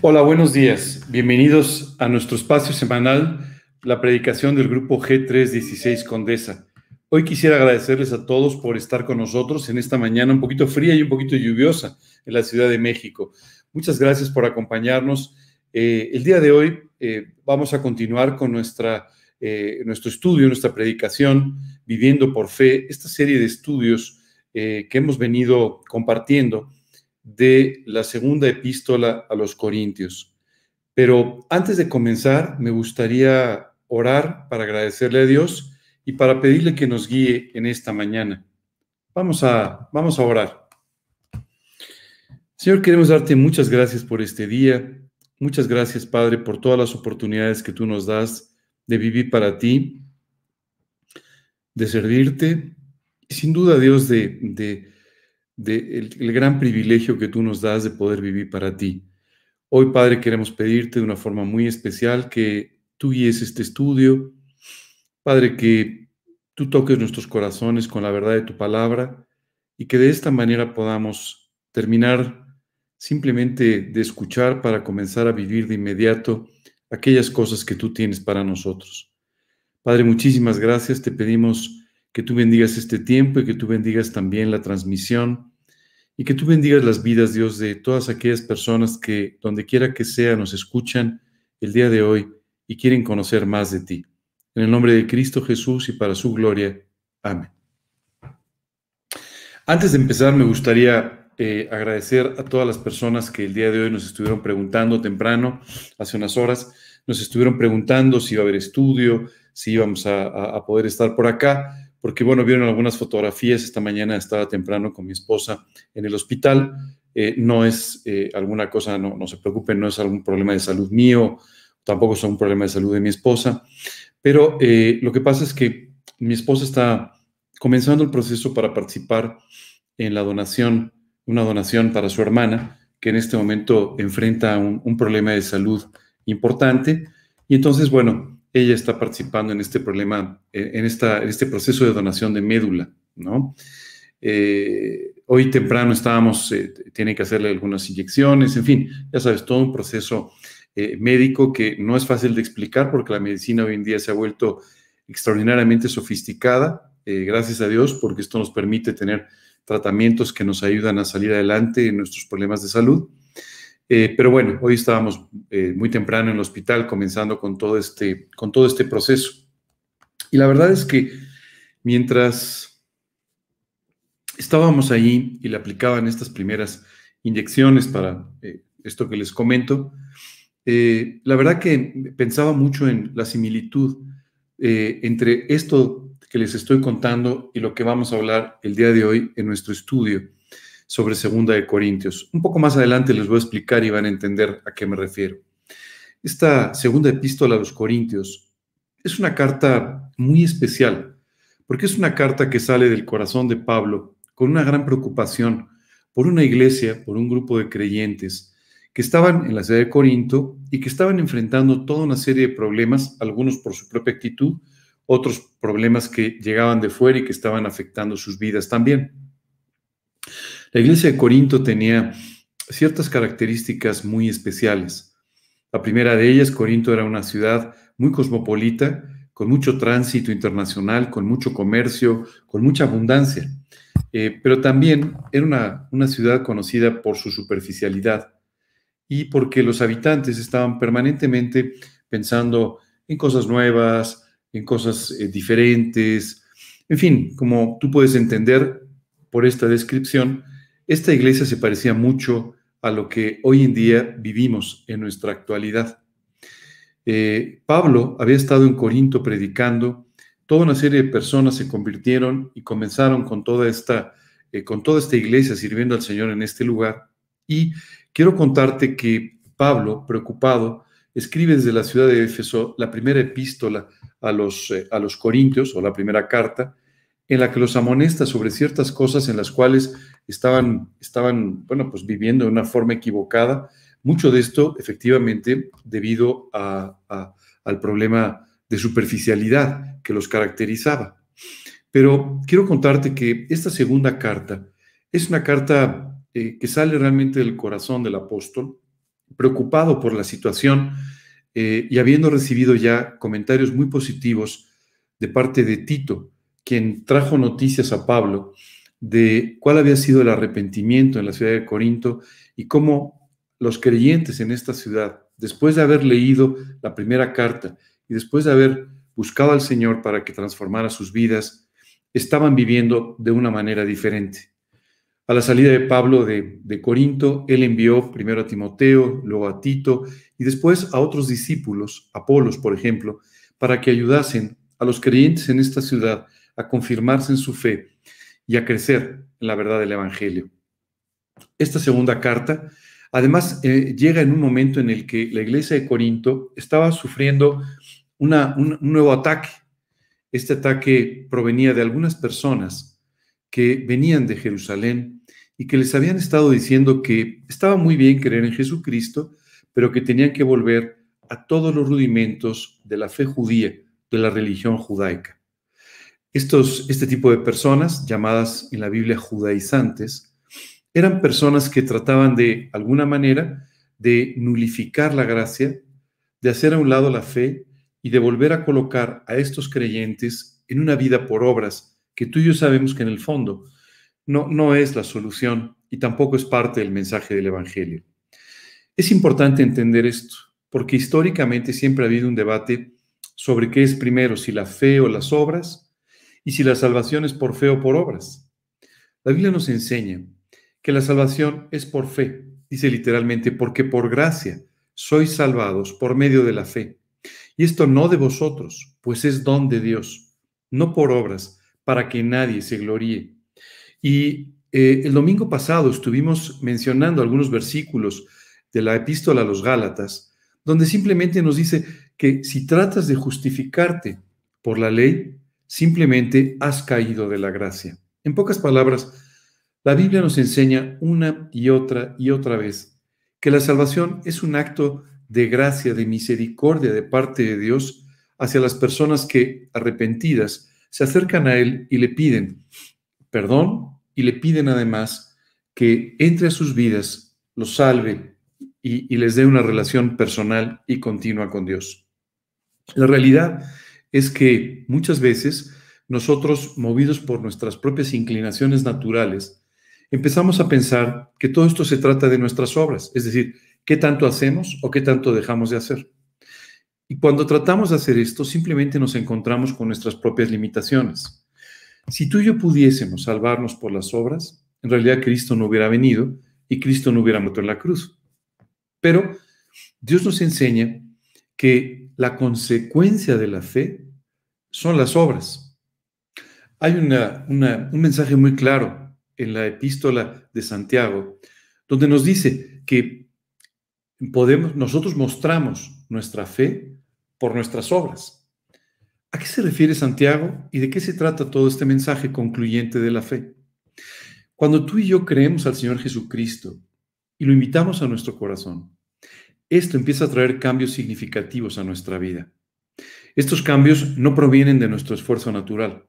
Hola, buenos días. Bienvenidos a nuestro espacio semanal, la predicación del grupo G316 Condesa. Hoy quisiera agradecerles a todos por estar con nosotros en esta mañana un poquito fría y un poquito lluviosa en la Ciudad de México. Muchas gracias por acompañarnos. Eh, el día de hoy eh, vamos a continuar con nuestra, eh, nuestro estudio, nuestra predicación, Viviendo por Fe, esta serie de estudios que hemos venido compartiendo de la segunda epístola a los Corintios. Pero antes de comenzar, me gustaría orar para agradecerle a Dios y para pedirle que nos guíe en esta mañana. Vamos a, vamos a orar. Señor, queremos darte muchas gracias por este día. Muchas gracias, Padre, por todas las oportunidades que tú nos das de vivir para ti, de servirte y sin duda, Dios, de, de del el gran privilegio que tú nos das de poder vivir para ti. Hoy, Padre, queremos pedirte de una forma muy especial que tú guíes este estudio. Padre, que tú toques nuestros corazones con la verdad de tu palabra y que de esta manera podamos terminar simplemente de escuchar para comenzar a vivir de inmediato aquellas cosas que tú tienes para nosotros. Padre, muchísimas gracias. Te pedimos que tú bendigas este tiempo y que tú bendigas también la transmisión y que tú bendigas las vidas, Dios, de todas aquellas personas que, donde quiera que sea, nos escuchan el día de hoy y quieren conocer más de ti. En el nombre de Cristo Jesús y para su gloria. Amén. Antes de empezar, me gustaría eh, agradecer a todas las personas que el día de hoy nos estuvieron preguntando temprano, hace unas horas, nos estuvieron preguntando si iba a haber estudio, si íbamos a poder estar por acá porque bueno, vieron algunas fotografías, esta mañana estaba temprano con mi esposa en el hospital, eh, no es eh, alguna cosa, no, no, se preocupen, no es algún problema de salud mío, tampoco es un problema de salud de mi esposa, pero eh, lo que pasa es que mi esposa está comenzando el proceso para participar en la donación, una donación para su hermana, que en este momento enfrenta un, un problema de salud importante, y entonces, bueno, ella está participando en este problema, eh, en, esta, en este proceso de donación de médula, ¿no? Eh, hoy temprano estábamos, eh, tiene que hacerle algunas inyecciones, en fin, ya sabes, todo un proceso médico que no es fácil de explicar porque la medicina hoy en día se ha vuelto extraordinariamente sofisticada, gracias a Dios, porque esto nos permite tener tratamientos que nos ayudan a salir adelante en nuestros problemas de salud. Eh, pero bueno, hoy estábamos eh, muy temprano en el hospital comenzando con todo, este, con todo este proceso. Y la verdad es que mientras estábamos allí y le aplicaban estas primeras inyecciones para eh, esto que les comento, la verdad que pensaba mucho en la similitud entre esto que les estoy contando y lo que vamos a hablar el día de hoy en nuestro estudio sobre Segunda de Corintios. Un poco más adelante les voy a explicar y van a entender a qué me refiero. Esta segunda epístola a los Corintios es una carta muy especial, porque es una carta que sale del corazón de Pablo con una gran preocupación por una iglesia, por un grupo de creyentes que estaban en la ciudad de Corinto y que estaban enfrentando toda una serie de problemas, algunos por su propia actitud, otros problemas que llegaban de fuera y que estaban afectando sus vidas también. La iglesia de Corinto tenía ciertas características muy especiales. La primera de ellas, Corinto era una ciudad muy cosmopolita, con mucho tránsito internacional, con mucho comercio, con mucha abundancia. Eh, pero también era una, una ciudad conocida por su superficialidad y porque los habitantes estaban permanentemente pensando en cosas nuevas, en cosas eh, diferentes. En fin, como tú puedes entender por esta descripción, esta iglesia se parecía mucho a lo que hoy en día vivimos en nuestra actualidad. Eh, Pablo había estado en Corinto predicando, toda una serie de personas se convirtieron y comenzaron con toda esta, eh, con toda esta iglesia sirviendo al Señor en este lugar. Y quiero contarte que Pablo, preocupado, escribe desde la ciudad de Éfeso la primera epístola a los, eh, a los Corintios, o la primera carta, en la que los amonesta sobre ciertas cosas en las cuales estaban, estaban bueno, pues viviendo de una forma equivocada. Mucho de esto, efectivamente, debido al problema de superficialidad que los caracterizaba. Pero quiero contarte que esta segunda carta es una carta eh, que sale realmente del corazón del apóstol. preocupado por la situación eh, y habiendo recibido ya comentarios muy positivos de parte de Tito, quien trajo noticias a Pablo de cuál había sido el arrepentimiento en la ciudad de Corinto y cómo los creyentes en esta ciudad, después de haber leído la primera carta y después de haber buscado al Señor para que transformara sus vidas, estaban viviendo de una manera diferente. A la salida de Pablo de, Corinto, él envió primero a Timoteo, luego a Tito y después a otros discípulos, Apolos, por ejemplo, para que ayudasen a los creyentes en esta ciudad a confirmarse en su fe y a crecer en la verdad del Evangelio. Esta segunda carta, además, eh, llega en un momento en el que la iglesia de Corinto estaba sufriendo un nuevo ataque. Este ataque provenía de algunas personas que venían de Jerusalén y que les habían estado diciendo que estaba muy bien creer en Jesucristo, pero que tenían que volver a todos los rudimentos de la fe judía, de la religión judaica. Estos, este tipo de personas, llamadas en la Biblia judaizantes, eran personas que trataban de alguna manera de nulificar la gracia, de hacer a un lado la fe y de volver a colocar a estos creyentes en una vida por obras que tú y yo sabemos que en el fondo no, no es la solución y tampoco es parte del mensaje del Evangelio. Es importante entender esto, porque históricamente siempre ha habido un debate sobre qué es primero, si la fe o las obras, y si la salvación es por fe o por obras. La Biblia nos enseña que la salvación es por fe, dice literalmente, porque por gracia sois salvados por medio de la fe. Y esto no de vosotros, pues es don de Dios, no por obras, para que nadie se gloríe. Y eh, el domingo pasado estuvimos mencionando algunos versículos de la epístola a los Gálatas, donde simplemente nos dice que si tratas de justificarte por la ley, simplemente has caído de la gracia. En pocas palabras, la Biblia nos enseña una y otra y otra vez que la salvación es un acto de gracia, de misericordia de parte de Dios hacia las personas que, arrepentidas, se acercan a Él y le piden, perdón y le piden además que entre a sus vidas, los salve y, les dé una relación personal y continua con Dios. La realidad es que muchas veces nosotros, movidos por nuestras propias inclinaciones naturales, empezamos a pensar que todo esto se trata de nuestras obras, es decir, qué tanto hacemos o qué tanto dejamos de hacer. Y cuando tratamos de hacer esto, simplemente nos encontramos con nuestras propias limitaciones. Si tú y yo pudiésemos salvarnos por las obras, en realidad Cristo no hubiera venido y Cristo no hubiera muerto en la cruz. Pero Dios nos enseña que la consecuencia de la fe son las obras. Hay un mensaje muy claro en la epístola de Santiago, donde nos dice que podemos, nosotros mostramos nuestra fe por nuestras obras. ¿A qué se refiere Santiago y de qué se trata todo este mensaje concluyente de la fe? Cuando tú y yo creemos al Señor Jesucristo y lo invitamos a nuestro corazón, esto empieza a traer cambios significativos a nuestra vida. Estos cambios no provienen de nuestro esfuerzo natural.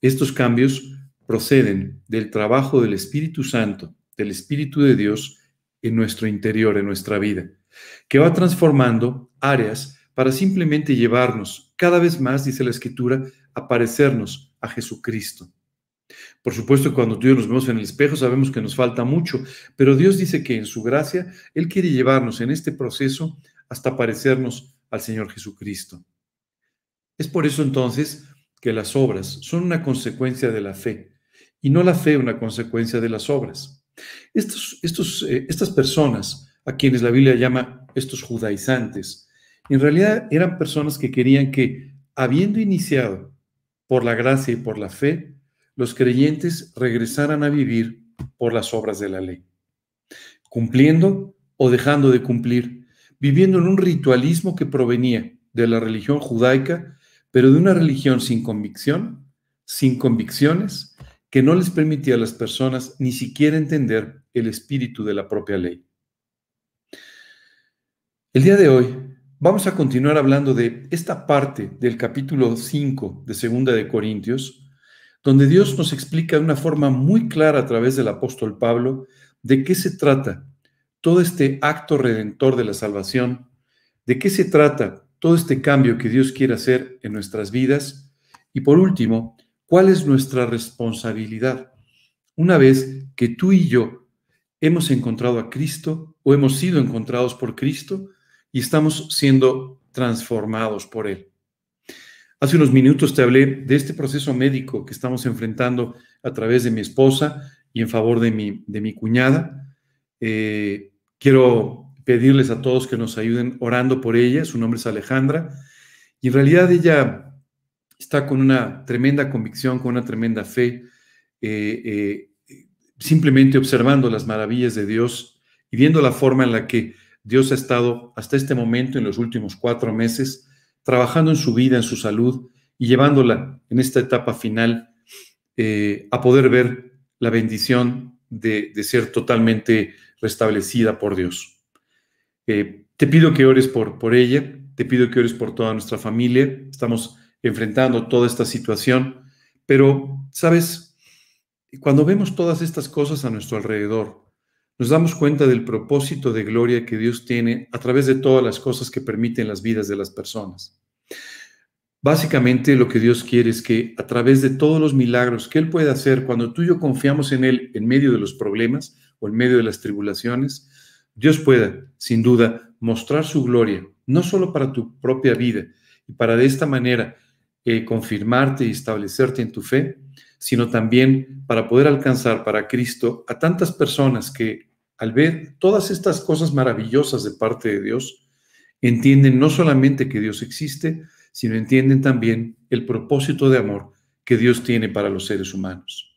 Estos cambios proceden del trabajo del Espíritu Santo, del Espíritu de Dios en nuestro interior, en nuestra vida, que va transformando áreas para simplemente llevarnos cada vez más, dice la Escritura, a parecernos a Jesucristo. Por supuesto, cuando tú y yo nos vemos en el espejo, sabemos que nos falta mucho, pero Dios dice que en su gracia, Él quiere llevarnos en este proceso hasta parecernos al Señor Jesucristo. Es por eso entonces que las obras son una consecuencia de la fe y no la fe una consecuencia de las obras. Estos, estos, eh, estas personas a quienes la Biblia llama estos judaizantes, en realidad eran personas que querían que, habiendo iniciado por la gracia y por la fe, los creyentes regresaran a vivir por las obras de la ley, cumpliendo o dejando de cumplir, viviendo en un ritualismo que provenía de la religión judaica, pero de una religión sin convicción, sin convicciones, que no les permitía a las personas ni siquiera entender el espíritu de la propia ley. El día de hoy Vamos a continuar hablando de esta parte del capítulo 5 de Segunda de Corintios, donde Dios nos explica de una forma muy clara a través del apóstol Pablo de qué se trata todo este acto redentor de la salvación, de qué se trata todo este cambio que Dios quiere hacer en nuestras vidas y por último, cuál es nuestra responsabilidad una vez que tú y yo hemos encontrado a Cristo o hemos sido encontrados por Cristo y estamos siendo transformados por Él. Hace unos minutos te hablé de este proceso médico que estamos enfrentando a través de mi esposa y en favor de mi, de mi cuñada. Eh, quiero pedirles a todos que nos ayuden orando por ella. Su nombre es Alejandra. Y en realidad ella está con una tremenda convicción, con una tremenda fe, eh, eh, simplemente observando las maravillas de Dios y viendo la forma en la que Dios ha estado hasta este momento, en los últimos cuatro meses, trabajando en su vida, en su salud y llevándola en esta etapa final eh, a poder ver la bendición de, ser totalmente restablecida por Dios. Eh, te pido que ores por, por ella, te pido que ores por toda nuestra familia. Estamos enfrentando toda esta situación, pero, ¿sabes? Cuando vemos todas estas cosas a nuestro alrededor, nos damos cuenta del propósito de gloria que Dios tiene a través de todas las cosas que permiten las vidas de las personas. Básicamente lo que Dios quiere es que a través de todos los milagros que Él puede hacer, cuando tú y yo confiamos en Él en medio de los problemas o en medio de las tribulaciones, Dios pueda, sin duda, mostrar su gloria, no solo para tu propia vida y para de esta manera eh, confirmarte y establecerte en tu fe, sino también para poder alcanzar para Cristo a tantas personas que al ver todas estas cosas maravillosas de parte de Dios, entienden no solamente que Dios existe, sino entienden también el propósito de amor que Dios tiene para los seres humanos.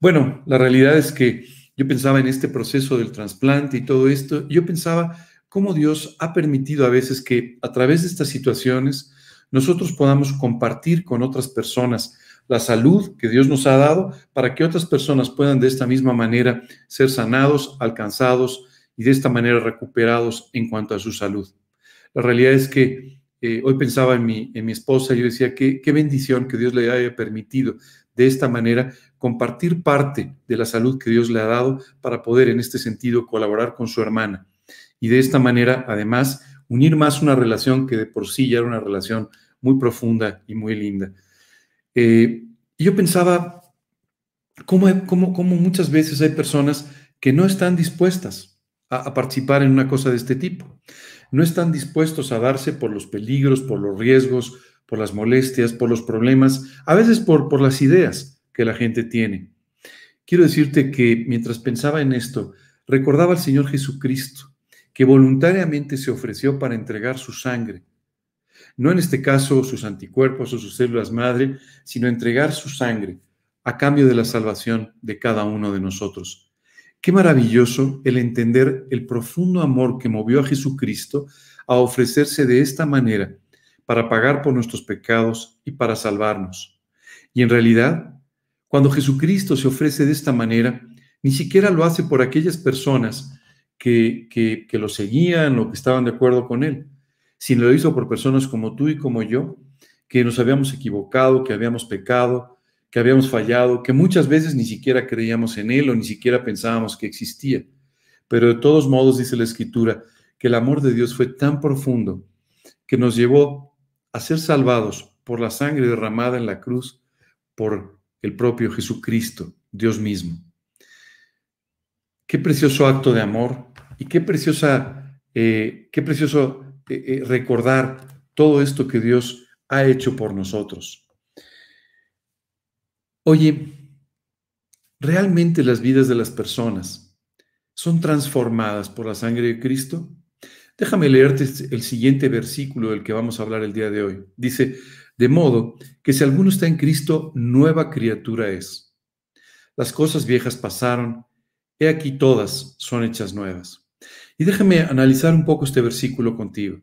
Bueno, la realidad es que yo pensaba en este proceso del trasplante y todo esto, yo pensaba cómo Dios ha permitido a veces que a través de estas situaciones nosotros podamos compartir con otras personas la salud que Dios nos ha dado para que otras personas puedan de esta misma manera ser sanados, alcanzados y de esta manera recuperados en cuanto a su salud. La realidad es que eh, hoy pensaba en mi, en mi esposa y yo decía, qué, qué bendición que Dios le haya permitido de esta manera compartir parte de la salud que Dios le ha dado para poder en este sentido colaborar con su hermana. Y de esta manera, además, unir más una relación que de por sí ya era una relación muy profunda y muy linda. Eh, yo pensaba, ¿cómo, cómo, cómo, muchas veces hay personas que no están dispuestas a, participar en una cosa de este tipo? No están dispuestos a darse por los peligros, por los riesgos, por las molestias, por los problemas, a veces por, por las ideas que la gente tiene. Quiero decirte que mientras pensaba en esto, recordaba al Señor Jesucristo, que voluntariamente se ofreció para entregar su sangre no en este caso sus anticuerpos o sus células madre, sino entregar su sangre a cambio de la salvación de cada uno de nosotros. Qué maravilloso el entender el profundo amor que movió a Jesucristo a ofrecerse de esta manera para pagar por nuestros pecados y para salvarnos. Y en realidad, cuando Jesucristo se ofrece de esta manera, ni siquiera lo hace por aquellas personas que, que, que lo seguían o que estaban de acuerdo con él, sino lo hizo por personas como tú y como yo, que nos habíamos equivocado, que habíamos pecado, que habíamos fallado, que muchas veces ni siquiera creíamos en Él o ni siquiera pensábamos que existía. Pero de todos modos, dice la Escritura, que el amor de Dios fue tan profundo que nos llevó a ser salvados por la sangre derramada en la cruz por el propio Jesucristo, Dios mismo. Qué precioso acto de amor y qué preciosa, eh, qué precioso eh, eh, recordar todo esto que Dios ha hecho por nosotros. Oye, ¿realmente las vidas de las personas son transformadas por la sangre de Cristo? Déjame leerte el siguiente versículo del que vamos a hablar el día de hoy. Dice, de modo que si alguno está en Cristo, nueva criatura es. Las cosas viejas pasaron, he aquí todas son hechas nuevas. Y déjame analizar un poco este versículo contigo.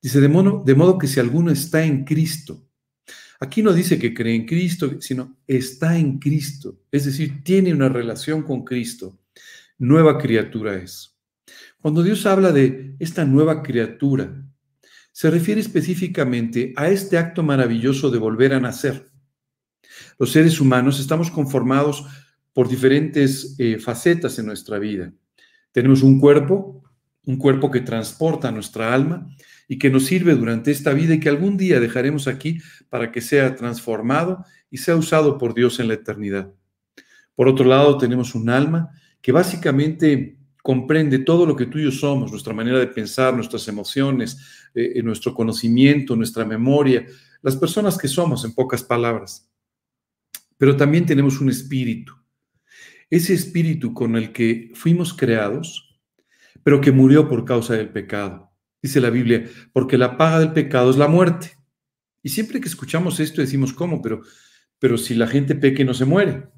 Dice, de modo, que si alguno está en Cristo, aquí no dice que cree en Cristo, sino está en Cristo, es decir, tiene una relación con Cristo, nueva criatura es. Cuando Dios habla de esta nueva criatura, se refiere específicamente a este acto maravilloso de volver a nacer. Los seres humanos estamos conformados por diferentes eh, facetas en nuestra vida Tenemos un cuerpo, un cuerpo que transporta nuestra alma y que nos sirve durante esta vida y que algún día dejaremos aquí para que sea transformado y sea usado por Dios en la eternidad. Por otro lado, tenemos un alma que básicamente comprende todo lo que tú y yo somos, nuestra manera de pensar, nuestras emociones, eh, eh, nuestro conocimiento, nuestra memoria, las personas que somos, en pocas palabras. Pero también tenemos un espíritu, ese espíritu con el que fuimos creados, pero que murió por causa del pecado. Dice la Biblia, porque la paga del pecado es la muerte. Y siempre que escuchamos esto decimos, ¿cómo? Pero, pero si la gente peque no se muere.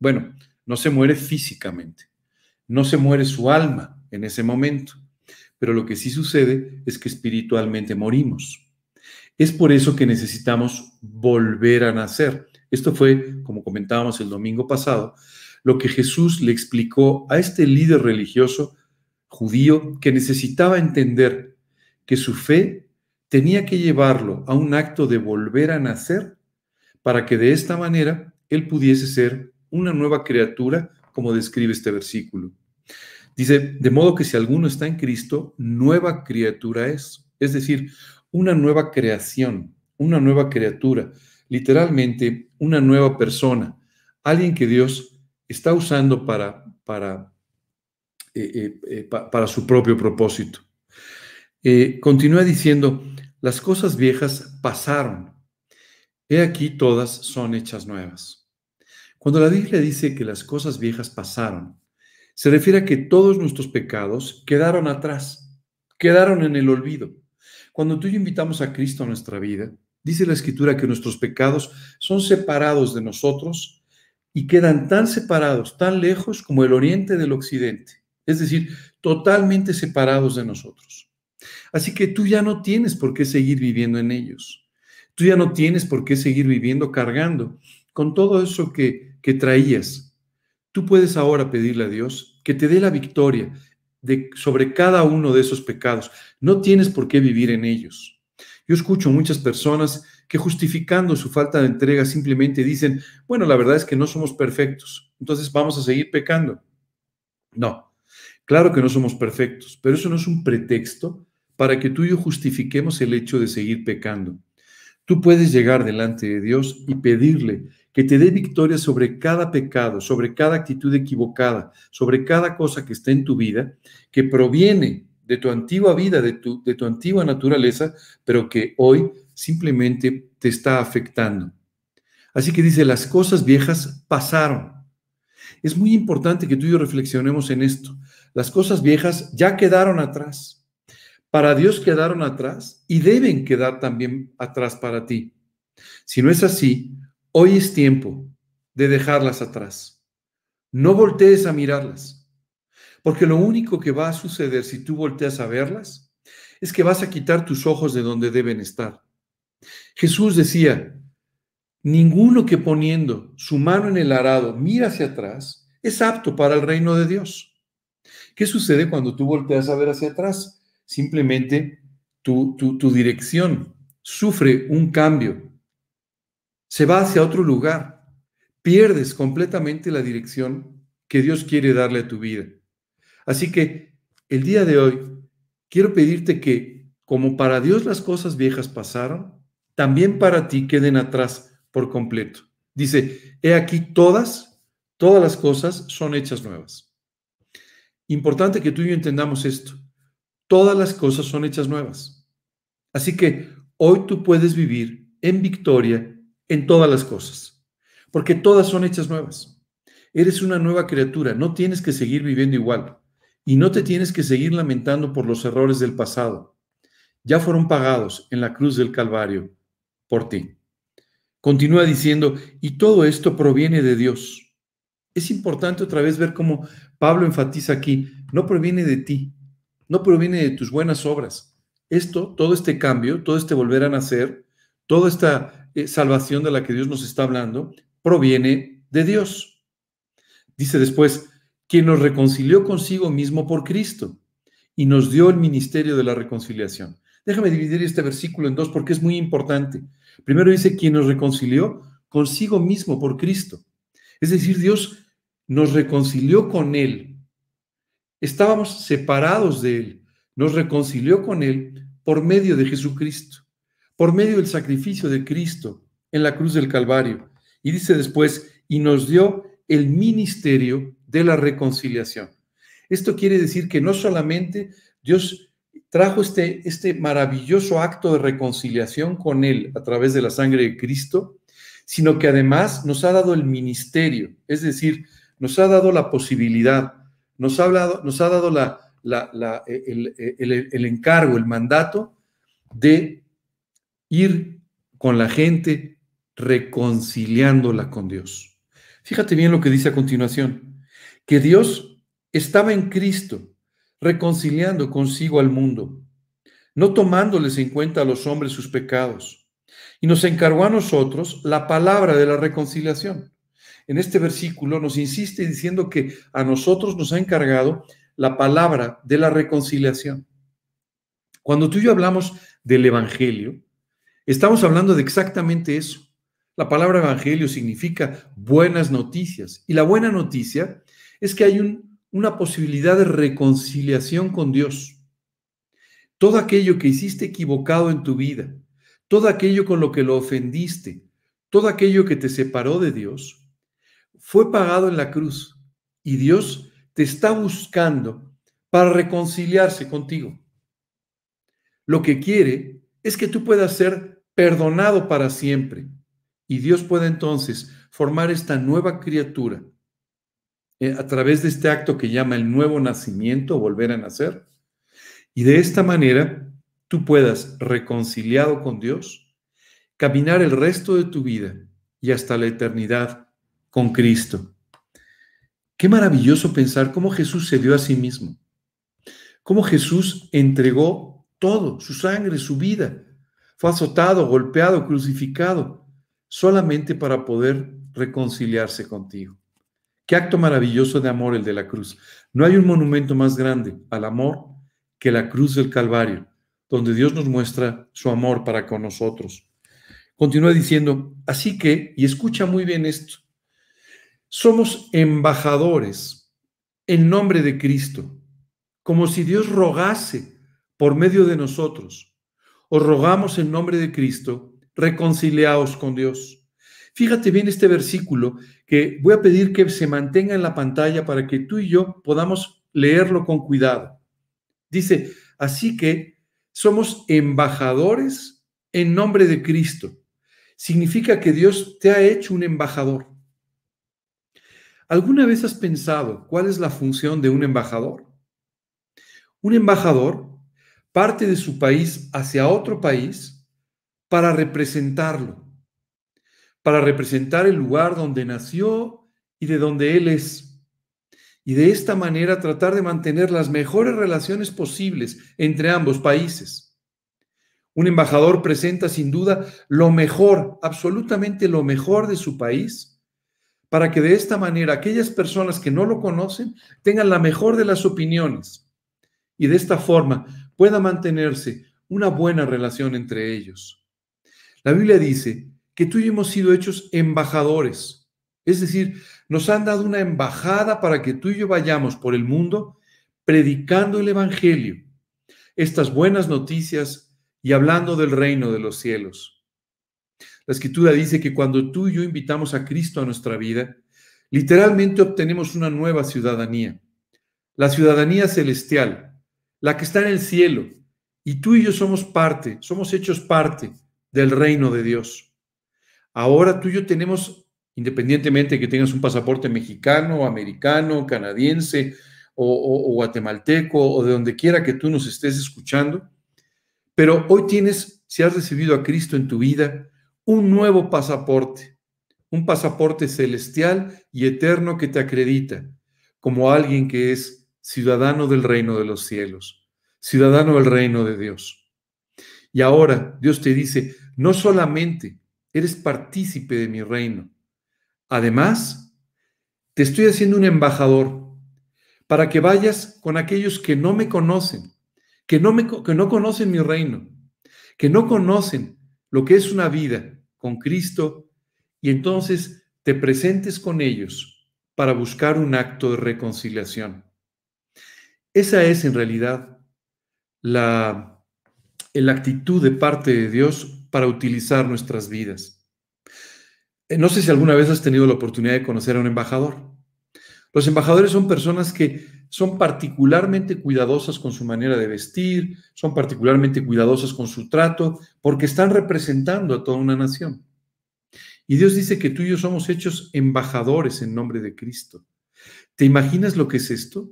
Bueno, no se muere físicamente, no se muere su alma en ese momento, pero lo que sí sucede es que espiritualmente morimos. Es por eso que necesitamos volver a nacer. Esto fue, como comentábamos el domingo pasado, lo que Jesús le explicó a este líder religioso judío que necesitaba entender que su fe tenía que llevarlo a un acto de volver a nacer para que de esta manera él pudiese ser una nueva criatura, como describe este versículo. Dice, de modo que si alguno está en Cristo, nueva criatura es. Es decir, una nueva creación, una nueva criatura, literalmente una nueva persona, alguien que Dios está usando para, para, eh, eh, eh, para su propio propósito. continúa diciendo, las cosas viejas pasaron. He aquí todas son hechas nuevas. Cuando la Biblia dice que las cosas viejas pasaron, se refiere a que todos nuestros pecados quedaron atrás, quedaron en el olvido. Cuando tú y yo invitamos a Cristo a nuestra vida, dice la Escritura que nuestros pecados son separados de nosotros y quedan tan separados, tan lejos como el oriente del occidente, es decir, totalmente separados de nosotros. Así que tú ya no tienes por qué seguir viviendo en ellos. Tú ya no tienes por qué seguir viviendo cargando con todo eso que, que traías Tú puedes ahora pedirle a Dios que te dé la victoria sobre cada uno de esos pecados. No tienes por qué vivir en ellos. Yo escucho muchas personas que justificando su falta de entrega simplemente dicen, bueno, la verdad es que no somos perfectos, entonces vamos a seguir pecando. No, claro que no somos perfectos, pero eso no es un pretexto para que tú y yo justifiquemos el hecho de seguir pecando. Tú puedes llegar delante de Dios y pedirle que te dé victoria sobre cada pecado, sobre cada actitud equivocada, sobre cada cosa que está en tu vida, que proviene de tu antigua vida, de tu, de tu antigua naturaleza, pero que hoy simplemente te está afectando. Así que dice, las cosas viejas pasaron. Es muy importante que tú y yo reflexionemos en esto. Las cosas viejas ya quedaron atrás. Para Dios quedaron atrás y deben quedar también atrás para ti. Si no es así, Hoy es tiempo de dejarlas atrás. No voltees a mirarlas, porque lo único que va a suceder si tú volteas a verlas es que vas a quitar tus ojos de donde deben estar. Jesús decía, ninguno que poniendo su mano en el arado mira hacia atrás es apto para el reino de Dios. ¿Qué sucede cuando tú volteas a ver hacia atrás? Simplemente tu, tu dirección sufre un cambio se va hacia otro lugar. Pierdes completamente la dirección que Dios quiere darle a tu vida. Así que el día de hoy quiero pedirte que, como para Dios las cosas viejas pasaron, también para ti queden atrás por completo. Dice, he aquí todas, todas las cosas son hechas nuevas. Importante que tú y yo entendamos esto. Todas las cosas son hechas nuevas. Así que hoy tú puedes vivir en victoria en todas las cosas, porque todas son hechas nuevas. Eres una nueva criatura, no tienes que seguir viviendo igual y no te tienes que seguir lamentando por los errores del pasado. Ya fueron pagados en la cruz del Calvario por ti. Continúa diciendo, y todo esto proviene de Dios. Es importante otra vez ver cómo Pablo enfatiza aquí, no proviene de ti, no proviene de tus buenas obras. Esto, todo este cambio, todo este volver a nacer, toda esta eh, salvación de la que Dios nos está hablando proviene de Dios. Dice después, quien nos reconcilió consigo mismo por Cristo y nos dio el ministerio de la reconciliación. Déjame dividir este versículo en dos porque es muy importante. Primero dice, quien nos reconcilió consigo mismo por Cristo. Es decir, Dios nos reconcilió con Él. estábamos separados de Él, nos reconcilió con Él por medio de Jesucristo, por medio del sacrificio de Cristo en la cruz del Calvario. Y dice después, y nos dio el ministerio de la reconciliación. Esto quiere decir que no solamente Dios trajo este, este maravilloso acto de reconciliación con Él a través de la sangre de Cristo, sino que además nos ha dado el ministerio, es decir, nos ha dado la posibilidad, nos ha, hablado, nos ha dado la, el, el encargo, el mandato de ir con la gente reconciliándola con Dios. Fíjate bien lo que dice a continuación, que Dios estaba en Cristo reconciliando consigo al mundo, no tomándoles en cuenta a los hombres sus pecados, y nos encargó a nosotros la palabra de la reconciliación. En este versículo nos insiste diciendo que a nosotros nos ha encargado la palabra de la reconciliación. Cuando tú y yo hablamos del Evangelio, estamos hablando de exactamente eso. La palabra Evangelio significa buenas noticias. Y la buena noticia es que hay un, una posibilidad de reconciliación con Dios. Todo aquello que hiciste equivocado en tu vida, todo aquello con lo que lo ofendiste, todo aquello que te separó de Dios, fue pagado en la cruz y Dios te está buscando para reconciliarse contigo. Lo que quiere es que tú puedas ser perdonado para siempre y Dios pueda entonces formar esta nueva criatura eh, a través de este acto que llama el nuevo nacimiento, volver a nacer. Y de esta manera tú puedas, reconciliado con Dios, caminar el resto de tu vida y hasta la eternidad con Cristo. Qué maravilloso pensar cómo Jesús se dio a sí mismo, cómo Jesús entregó todo, su sangre, su vida. Fue azotado, golpeado, crucificado, solamente para poder reconciliarse contigo. Qué acto maravilloso de amor el de la cruz. No hay un monumento más grande al amor que la cruz del Calvario, donde Dios nos muestra su amor para con nosotros. Continúa diciendo, así que, y escucha muy bien esto, somos embajadores en nombre de Cristo, como si Dios rogase por medio de nosotros. Os rogamos en nombre de Cristo, reconciliaos con Dios. Fíjate bien este versículo que voy a pedir que se mantenga en la pantalla para que tú y yo podamos leerlo con cuidado. Dice, así que somos embajadores en nombre de Cristo. Significa que Dios te ha hecho un embajador. ¿Alguna vez has pensado cuál es la función de un embajador? Un embajador parte de su país hacia otro país para representarlo para representar el lugar donde nació y de donde Él es. Y de esta manera tratar de mantener las mejores relaciones posibles entre ambos países. Un embajador presenta sin duda lo mejor, absolutamente lo mejor de su país, para que de esta manera aquellas personas que no lo conocen tengan la mejor de las opiniones y de esta forma pueda mantenerse una buena relación entre ellos. La Biblia dice que tú y yo hemos sido hechos embajadores. Es decir, nos han dado una embajada para que tú y yo vayamos por el mundo predicando el Evangelio, estas buenas noticias y hablando del reino de los cielos. La escritura dice que cuando tú y yo invitamos a Cristo a nuestra vida, literalmente obtenemos una nueva ciudadanía, la ciudadanía celestial, la que está en el cielo, y tú y yo somos parte, somos hechos parte del reino de Dios. Ahora tú y yo tenemos, independientemente de que tengas un pasaporte mexicano, americano, canadiense o, guatemalteco o de donde quiera que tú nos estés escuchando, pero hoy tienes, si has recibido a Cristo en tu vida, un nuevo pasaporte, un pasaporte celestial y eterno que te acredita como alguien que es ciudadano del reino de los cielos, ciudadano del reino de Dios. Y ahora Dios te dice, no solamente eres partícipe de mi reino. Además, te estoy haciendo un embajador para que vayas con aquellos que no me conocen, que no, me, que no conocen mi reino, que no conocen lo que es una vida con Cristo, y entonces te presentes con ellos para buscar un acto de reconciliación. Esa es en realidad la, la actitud de parte de Dios para utilizar nuestras vidas. Eh, no sé si alguna vez has tenido la oportunidad de conocer a un embajador. Los embajadores son personas que son particularmente cuidadosas con su manera de vestir, son particularmente cuidadosas con su trato, porque están representando a toda una nación. Y Dios dice que tú y yo somos hechos embajadores en nombre de Cristo. ¿Te imaginas lo que es esto?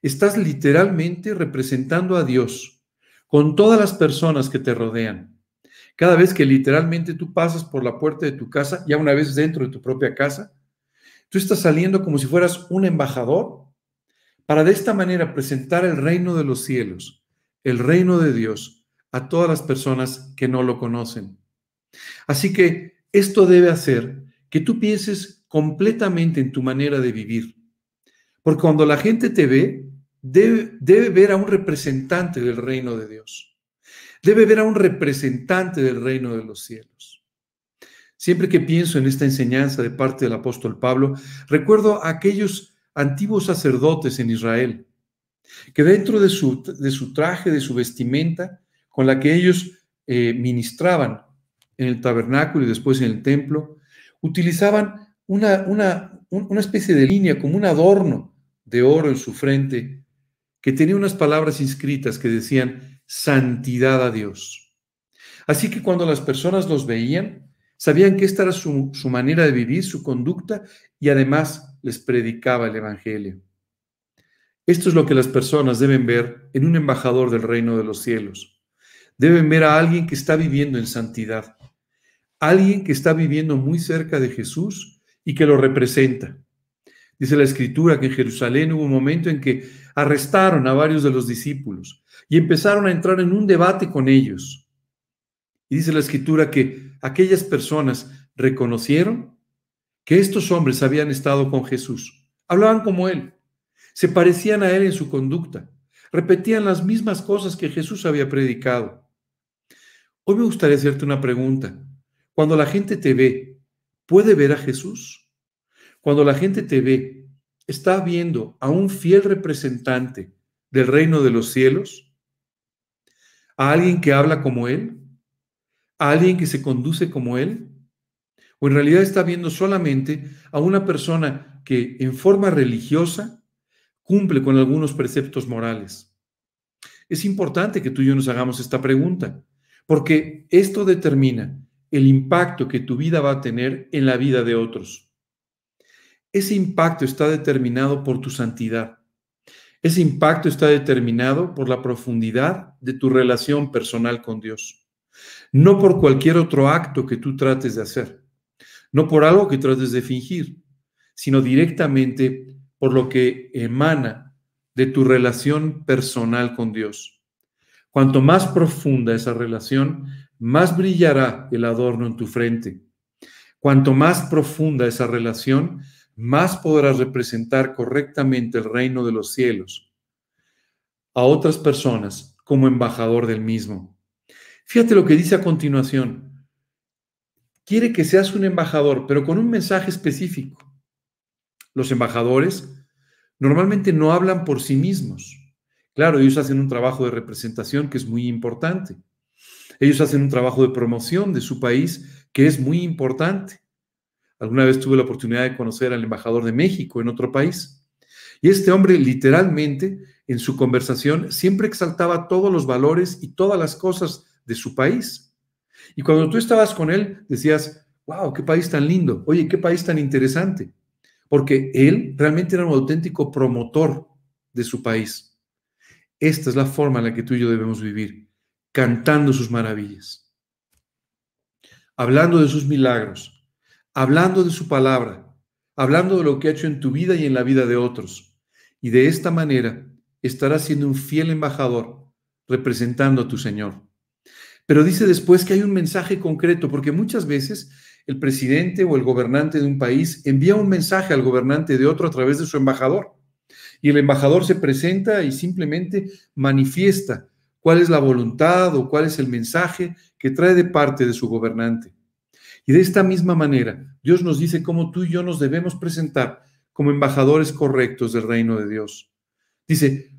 Estás literalmente representando a Dios con todas las personas que te rodean. Cada vez que literalmente tú pasas por la puerta de tu casa, ya una vez dentro de tu propia casa, Tú estás saliendo como si fueras un embajador para de esta manera presentar el reino de los cielos, el reino de Dios, a todas las personas que no lo conocen. Así que esto debe hacer que tú pienses completamente en tu manera de vivir. Porque cuando la gente te ve, debe, debe ver a un representante del reino de Dios. Debe ver a un representante del reino de los cielos. Siempre que pienso en esta enseñanza de parte del apóstol Pablo, recuerdo a aquellos antiguos sacerdotes en Israel, que dentro de su, de su traje, de su vestimenta, con la que ellos eh, ministraban en el tabernáculo y después en el templo, utilizaban una, una, una especie de línea, como un adorno de oro en su frente, que tenía unas palabras inscritas que decían santidad a Dios. Así que cuando las personas los veían, Sabían que esta era su, manera de vivir, su conducta, y además les predicaba el Evangelio. Esto es lo que las personas deben ver en un embajador del reino de los cielos. Deben ver a alguien que está viviendo en santidad, alguien que está viviendo muy cerca de Jesús y que lo representa. Dice la escritura que en Jerusalén hubo un momento en que arrestaron a varios de los discípulos y empezaron a entrar en un debate con ellos. Y dice la escritura que aquellas personas reconocieron que estos hombres habían estado con Jesús. Hablaban como Él, se parecían a Él en su conducta, repetían las mismas cosas que Jesús había predicado. Hoy me gustaría hacerte una pregunta. Cuando la gente te ve, ¿puede ver a Jesús? Cuando la gente te ve, ¿está viendo a un fiel representante del reino de los cielos? ¿A alguien que habla como Él? A alguien que se conduce como él? ¿O en realidad está viendo solamente a una persona que en forma religiosa cumple con algunos preceptos morales? Es importante que tú y yo nos hagamos esta pregunta, porque esto determina el impacto que tu vida va a tener en la vida de otros. Ese impacto está determinado por tu santidad. Ese impacto está determinado por la profundidad de tu relación personal con Dios no por cualquier otro acto que tú trates de hacer, no por algo que trates de fingir, sino directamente por lo que emana de tu relación personal con Dios. Cuanto más profunda esa relación, más brillará el adorno en tu frente. Cuanto más profunda esa relación, más podrás representar correctamente el reino de los cielos a otras personas como embajador del mismo. Fíjate lo que dice a continuación. Quiere que seas un embajador, pero con un mensaje específico. Los embajadores normalmente no hablan por sí mismos. Claro, ellos hacen un trabajo de representación que es muy importante. Ellos hacen un trabajo de promoción de su país que es muy importante. Alguna vez tuve la oportunidad de conocer al embajador de México en otro país. Y este hombre literalmente en su conversación siempre exaltaba todos los valores y todas las cosas de su país. Y cuando tú estabas con él, decías, wow, qué país tan lindo, oye, qué país tan interesante, porque él realmente era un auténtico promotor de su país. Esta es la forma en la que tú y yo debemos vivir, cantando sus maravillas, hablando de sus milagros, hablando de su palabra, hablando de lo que ha hecho en tu vida y en la vida de otros. Y de esta manera estarás siendo un fiel embajador representando a tu Señor. Pero dice después que hay un mensaje concreto, porque muchas veces el presidente o el gobernante de un país envía un mensaje al gobernante de otro a través de su embajador. Y el embajador se presenta y simplemente manifiesta cuál es la voluntad o cuál es el mensaje que trae de parte de su gobernante. Y de esta misma manera, Dios nos dice cómo tú y yo nos debemos presentar como embajadores correctos del reino de Dios. Dice,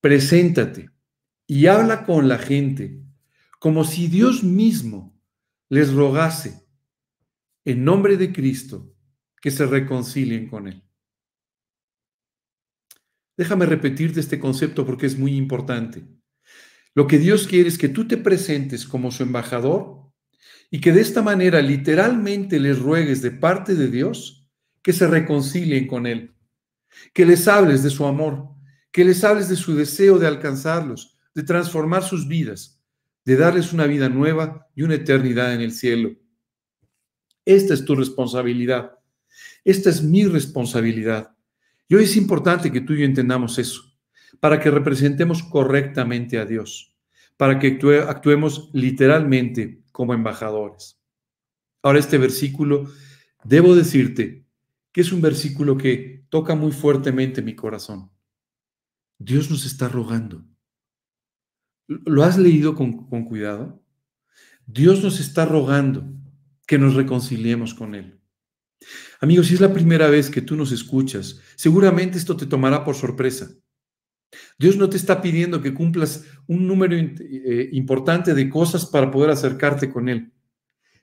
preséntate y habla con la gente como si Dios mismo les rogase en nombre de Cristo que se reconcilien con Él. Déjame repetirte este concepto porque es muy importante. Lo que Dios quiere es que tú te presentes como su embajador y que de esta manera literalmente les ruegues de parte de Dios que se reconcilien con Él, que les hables de su amor, que les hables de su deseo de alcanzarlos, de transformar sus vidas, de darles una vida nueva y una eternidad en el cielo. Esta es tu responsabilidad. Esta es mi responsabilidad. Y hoy es importante que tú y yo entendamos eso, para que representemos correctamente a Dios, para que actuemos literalmente como embajadores. Ahora este versículo, debo decirte que es un versículo que toca muy fuertemente mi corazón. Dios nos está rogando. ¿Lo has leído con, cuidado? Dios nos está rogando que nos reconciliemos con Él. Amigos, si es la primera vez que tú nos escuchas, seguramente esto te tomará por sorpresa. Dios no te está pidiendo que cumplas un número eh, importante de cosas para poder acercarte con Él.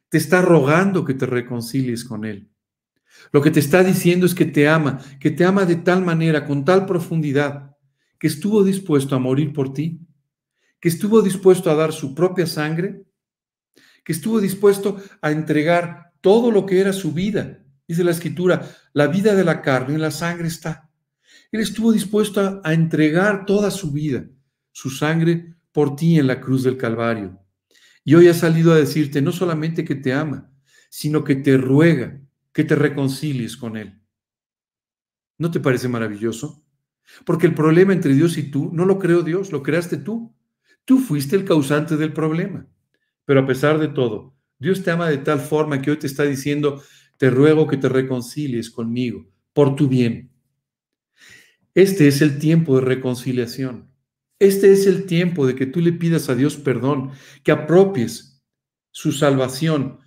Te está rogando que te reconcilies con Él. Lo que te está diciendo es que te ama, que te ama de tal manera, con tal profundidad, que estuvo dispuesto a morir por ti, que estuvo dispuesto a dar su propia sangre, que estuvo dispuesto a entregar todo lo que era su vida Dice la escritura, la vida de la carne la sangre está. Él estuvo dispuesto a, entregar toda su vida, su sangre, por ti en la cruz del Calvario. Y hoy ha salido a decirte no solamente que te ama, sino que te ruega que te reconcilies con Él. ¿No te parece maravilloso? Porque el problema entre Dios y tú no lo creó Dios, lo creaste tú. Tú fuiste el causante del problema. Pero a pesar de todo, Dios te ama de tal forma que hoy te está diciendo, te ruego que te reconcilies conmigo por tu bien. Este es el tiempo de reconciliación. Este es el tiempo de que tú le pidas a Dios perdón, que apropies su salvación,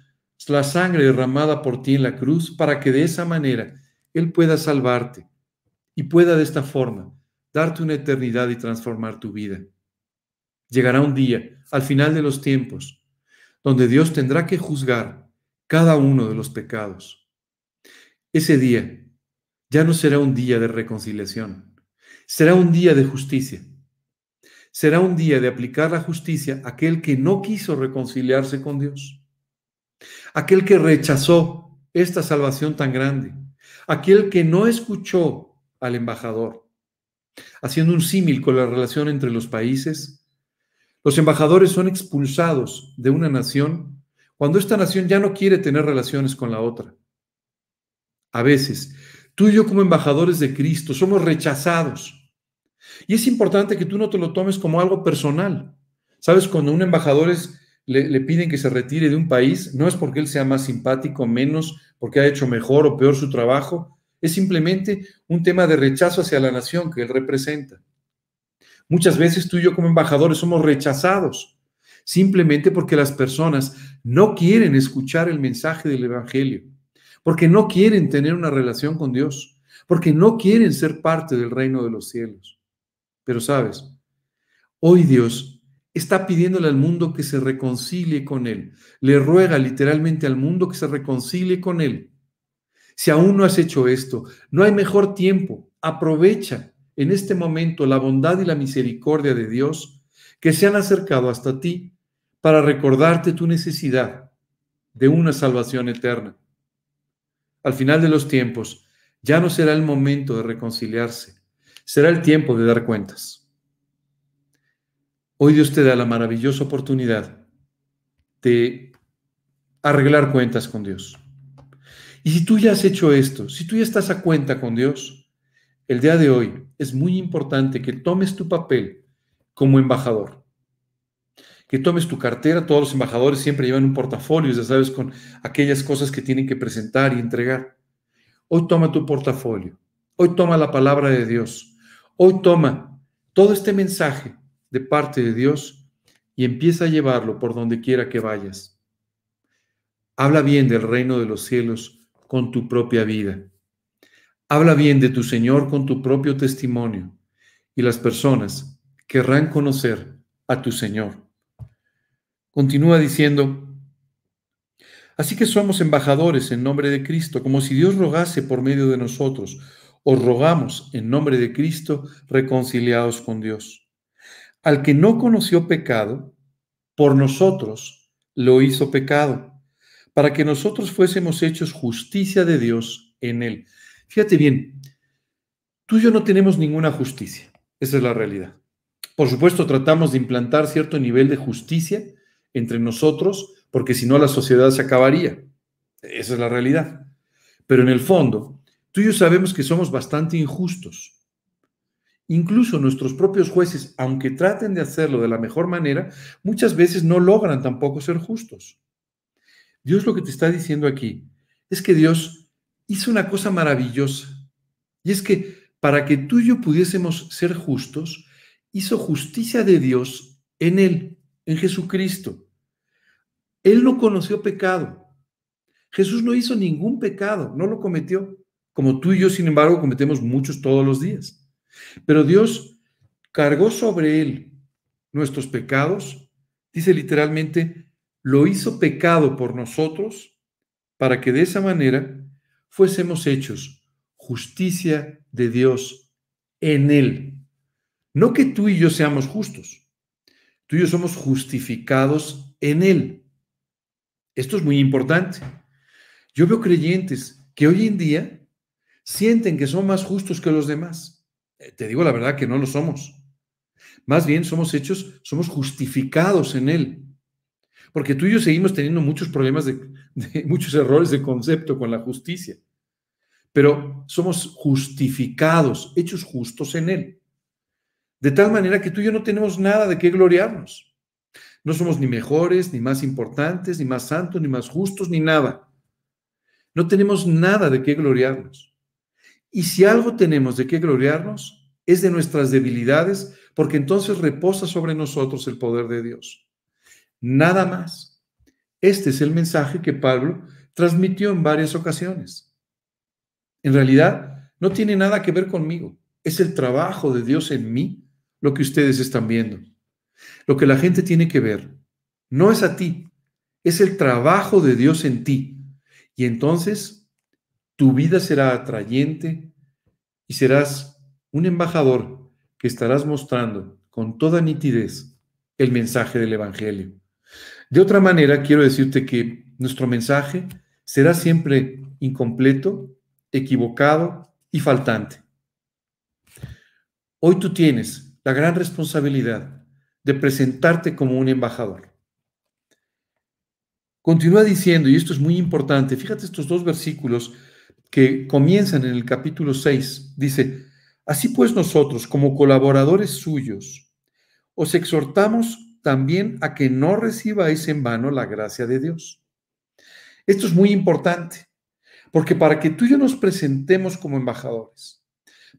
la sangre derramada por ti en la cruz, para que de esa manera Él pueda salvarte y pueda de esta forma darte una eternidad y transformar tu vida. Llegará un día, al final de los tiempos, donde Dios tendrá que juzgar cada uno de los pecados. Ese día ya no será un día de reconciliación, será un día de justicia. Será un día de aplicar la justicia a aquel que no quiso reconciliarse con Dios, aquel que rechazó esta salvación tan grande, aquel que no escuchó al embajador. Haciendo un símil con la relación entre los países, los embajadores son expulsados de una nación cuando esta nación ya no quiere tener relaciones con la otra. A veces, tú y yo como embajadores de Cristo somos rechazados. Y es importante que tú no te lo tomes como algo personal. Sabes, cuando un embajador le, piden que se retire de un país, no es porque él sea más simpático, menos, porque ha hecho mejor o peor su trabajo, es simplemente un tema de rechazo hacia la nación que él representa. Muchas veces tú y yo como embajadores somos rechazados simplemente porque las personas no quieren escuchar el mensaje del Evangelio, porque no quieren tener una relación con Dios, porque no quieren ser parte del reino de los cielos. Pero sabes, hoy Dios está pidiéndole al mundo que se reconcilie con Él. Le ruega literalmente al mundo que se reconcilie con Él. Si aún no has hecho esto, no hay mejor tiempo. Aprovecha en este momento la bondad y la misericordia de Dios que se han acercado hasta ti para recordarte tu necesidad de una salvación eterna. Al final de los tiempos, ya no será el momento de reconciliarse, será el tiempo de dar cuentas. Hoy Dios te da la maravillosa oportunidad de arreglar cuentas con Dios. Y si tú ya has hecho esto, si tú ya estás a cuenta con Dios, el día de hoy es muy importante que tomes tu papel como embajador que tomes tu cartera. Todos los embajadores siempre llevan un portafolio, ya sabes, con aquellas cosas que tienen que presentar y entregar. Hoy toma tu portafolio. Hoy toma la palabra de Dios. Hoy toma todo este mensaje de parte de Dios y empieza a llevarlo por donde quiera que vayas. Habla bien del reino de los cielos con tu propia vida. Habla bien de tu Señor con tu propio testimonio y las personas querrán conocer a tu Señor. Continúa diciendo, así que somos embajadores en nombre de Cristo, como si Dios rogase por medio de nosotros. Os rogamos en nombre de Cristo, reconciliados con Dios. Al que no conoció pecado, por nosotros lo hizo pecado, para que nosotros fuésemos hechos justicia de Dios en él. Fíjate bien, tú y yo no tenemos ninguna justicia, esa es la realidad. Por supuesto, tratamos de implantar cierto nivel de justicia entre nosotros, porque si no la sociedad se acabaría. Esa es la realidad. Pero en el fondo, tú y yo sabemos que somos bastante injustos. Incluso nuestros propios jueces, aunque traten de hacerlo de la mejor manera, muchas veces no logran tampoco ser justos. Dios lo que te está diciendo aquí es que Dios hizo una cosa maravillosa. Y es que para que tú y yo pudiésemos ser justos, hizo justicia de Dios en Él, en Jesucristo. Él no conoció pecado. Jesús no hizo ningún pecado, no lo cometió, como tú y yo, sin embargo, cometemos muchos todos los días. Pero Dios cargó sobre Él nuestros pecados, dice literalmente, lo hizo pecado por nosotros, para que de esa manera fuésemos hechos justicia de Dios en Él. No que tú y yo seamos justos, tú y yo somos justificados en Él. Esto es muy importante. Yo veo creyentes que hoy en día sienten que son más justos que los demás. Eh, te digo la verdad que no lo somos. Más bien somos hechos, somos justificados en Él. Porque tú y yo seguimos teniendo muchos problemas, de, de muchos errores de concepto con la justicia. Pero somos justificados, hechos justos en Él. De tal manera que tú y yo no tenemos nada de qué gloriarnos. No somos ni mejores, ni más importantes, ni más santos, ni más justos, ni nada. No tenemos nada de qué gloriarnos. Y si algo tenemos de qué gloriarnos, es de nuestras debilidades, porque entonces reposa sobre nosotros el poder de Dios. Nada más. Este es el mensaje que Pablo transmitió en varias ocasiones. En realidad, no tiene nada que ver conmigo. Es el trabajo de Dios en mí lo que ustedes están viendo. Lo que la gente tiene que ver no es a ti, es el trabajo de Dios en ti. Y entonces tu vida será atrayente y serás un embajador que estarás mostrando con toda nitidez el mensaje del Evangelio. De otra manera, quiero decirte que nuestro mensaje será siempre incompleto, equivocado y faltante. Hoy tú tienes la gran responsabilidad de presentarte como un embajador. Continúa diciendo, y esto es muy importante, fíjate estos dos versículos que comienzan en el capítulo 6. Dice, así pues nosotros, como colaboradores suyos, os exhortamos también a que no recibáis en vano la gracia de Dios. Esto es muy importante, porque para que tú y yo nos presentemos como embajadores,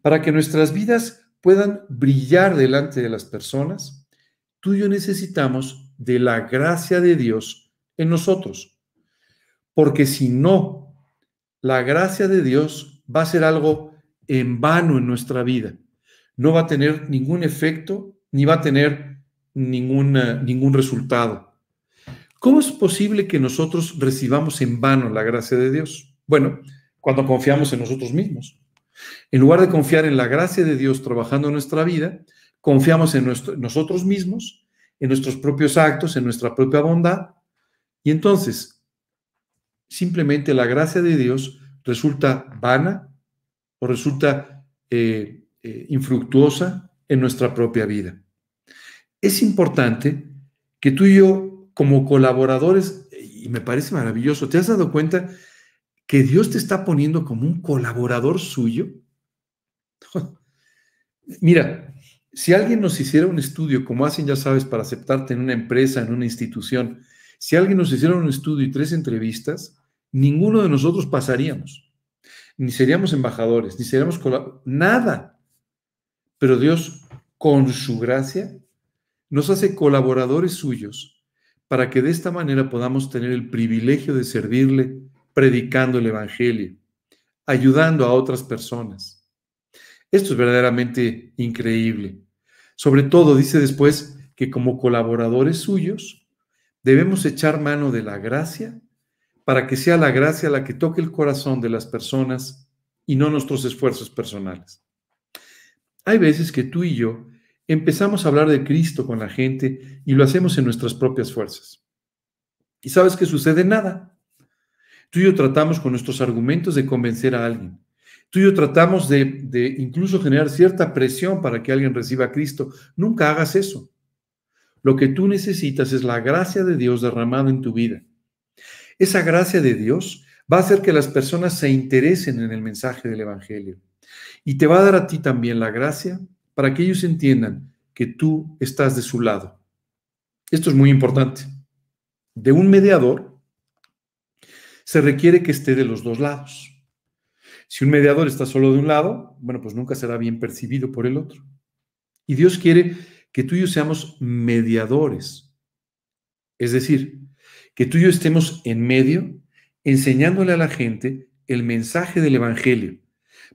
para que nuestras vidas puedan brillar delante de las personas, tú y yo necesitamos de la gracia de Dios en nosotros. Porque si no, la gracia de Dios va a ser algo en vano en nuestra vida. No va a tener ningún efecto ni va a tener ningún resultado. ¿Cómo es posible que nosotros recibamos en vano la gracia de Dios? Bueno, cuando confiamos en nosotros mismos. En lugar de confiar en la gracia de Dios trabajando en nuestra vida, confiamos en nosotros mismos, en nuestros propios actos, en nuestra propia bondad, y entonces simplemente la gracia de Dios resulta vana o resulta eh, eh, infructuosa en nuestra propia vida. Es importante que tú y yo, como colaboradores, y me parece maravilloso, ¿te has dado cuenta que Dios te está poniendo como un colaborador suyo. Mira, si alguien nos hiciera un estudio, como hacen, ya sabes, para aceptarte en una empresa, en una institución, si alguien nos hiciera un estudio y tres entrevistas, ninguno de nosotros pasaríamos. Ni seríamos embajadores, ni seríamos nada. Pero Dios, con su gracia, nos hace colaboradores suyos para que de esta manera podamos tener el privilegio de servirle predicando el Evangelio, ayudando a otras personas. Esto es verdaderamente increíble. Sobre todo, dice después, que como colaboradores suyos debemos echar mano de la gracia para que sea la gracia la que toque el corazón de las personas y no nuestros esfuerzos personales. Hay veces que tú y yo empezamos a hablar de Cristo con la gente y lo hacemos en nuestras propias fuerzas. ¿Y sabes qué sucede? Nada. Tú y yo tratamos con nuestros argumentos de convencer a alguien. Tú y yo tratamos de, de incluso generar cierta presión para que alguien reciba a Cristo. Nunca hagas eso. Lo que tú necesitas es la gracia de Dios derramada en tu vida. Esa gracia de Dios va a hacer que las personas se interesen en el mensaje del Evangelio. Y te va a dar a ti también la gracia para que ellos entiendan que tú estás de su lado. Esto es muy importante. De un mediador se requiere que esté de los dos lados. Si un mediador está solo de un lado, bueno, pues nunca será bien percibido por el otro. Y Dios quiere que tú y yo seamos mediadores. Es decir, que tú y yo estemos en medio enseñándole a la gente el mensaje del Evangelio,